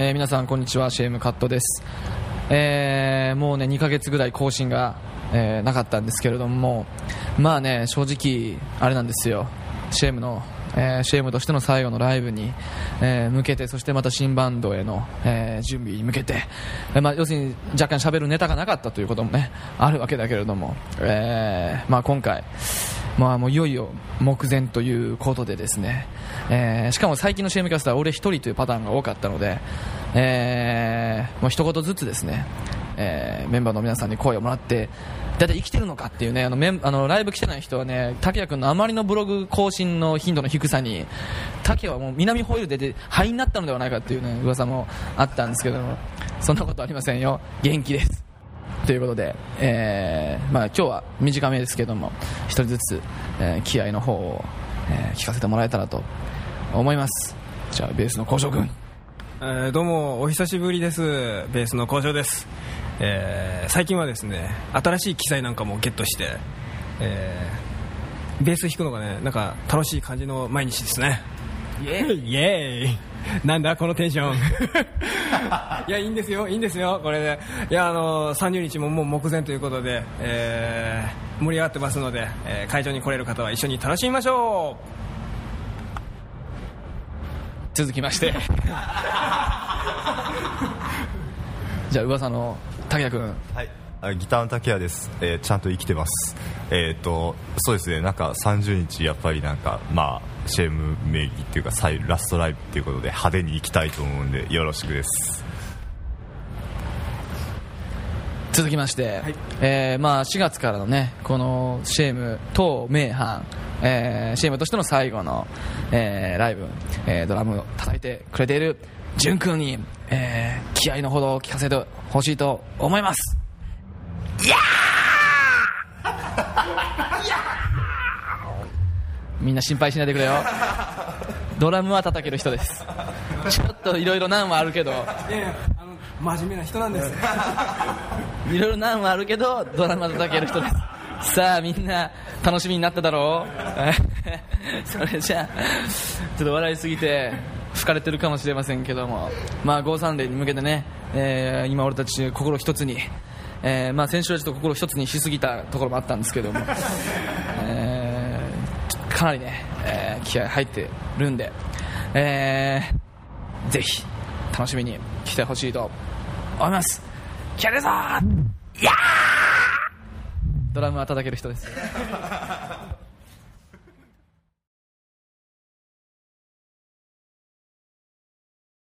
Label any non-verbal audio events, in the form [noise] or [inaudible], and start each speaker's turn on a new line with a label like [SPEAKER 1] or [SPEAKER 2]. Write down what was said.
[SPEAKER 1] えー皆さんこんにちは CM カットです、えーもうね2ヶ月ぐらい更新が、えーなかったんですけれどもまあね正直あれなんですよ。CM の、えー CM としての最後のライブに、えー向けてそしてまた新バンドへの、えー準備に向けて、えーまあ、要するに若干喋るネタがなかったということもねあるわけだけれども、えまあ、今回まあ、もういよいよ目前ということでですね、えーしかも最近の CM キャスターは俺一人というパターンが多かったので、えーもう一言ずつですね、えーメンバーの皆さんに声をもらって大体生きてるのかっていうねあのメンあのライブ来てない人はね竹谷君のあまりのブログ更新の頻度の低さに竹谷はもう南ホイールでで灰になったのではないかっていうね噂もあったんですけどもそんなことありませんよ。元気です。ということで、えーまあ、今日は短めですけども一人ずつ、えー気合の方を、えー聞かせてもらえたらと思います。じゃあベースの交渉君。
[SPEAKER 2] えーどうもお久しぶりです。ベースの工場です、えー最近はですね新しい機材なんかもゲットして、えーベース弾くのがねなんか楽しい感じの毎日ですね。イエーイイエーイ。なんだこのテンション [laughs] [laughs] いやいいんですよ。いいんですよ。これで。いやあの30日ももう目前ということで、えー盛り上がってますので、えー会場に来れる方は一緒に楽しみましょ
[SPEAKER 1] 続きまして。[laughs] じゃあ噂の竹谷君。
[SPEAKER 3] はい、あギターの竹谷です、えーちゃんと生きてます。えっ、とそうですね。なんか30日やっぱりなんかまあ CM 名義っていうか最ラストライブっていうことで派手に行きたいと思うんでよろしくです。
[SPEAKER 1] 続きまして、えーまあ、4月からのねこの CM 当名阪、えー、CM としての最後の、えーライブ、えードラムを叩いてくれている潤君に、えー気合のほどを聞かせてほしいと思いますみんな心配しないでくれよ。ドラムは叩ける人です。ちょっといろいろ難はあるけど。
[SPEAKER 2] ういやいやあの真面目な人なんです。
[SPEAKER 1] いろいろ難はあるけどドラマ叩ける人です。さあみんな楽しみになっただろう。[laughs] それじゃあちょっと笑いすぎて吹かれてるかもしれませんけども。まあ530に向けてね、えー今俺たち心一つに、えーまあ先週はちょっと心一つにしすぎたところもあったんですけども、[laughs] えーかなりね、えー気合入ってるんで、えーぜひ楽しみに来てほしいと思います。気合い入れるぞードラムは叩ける人です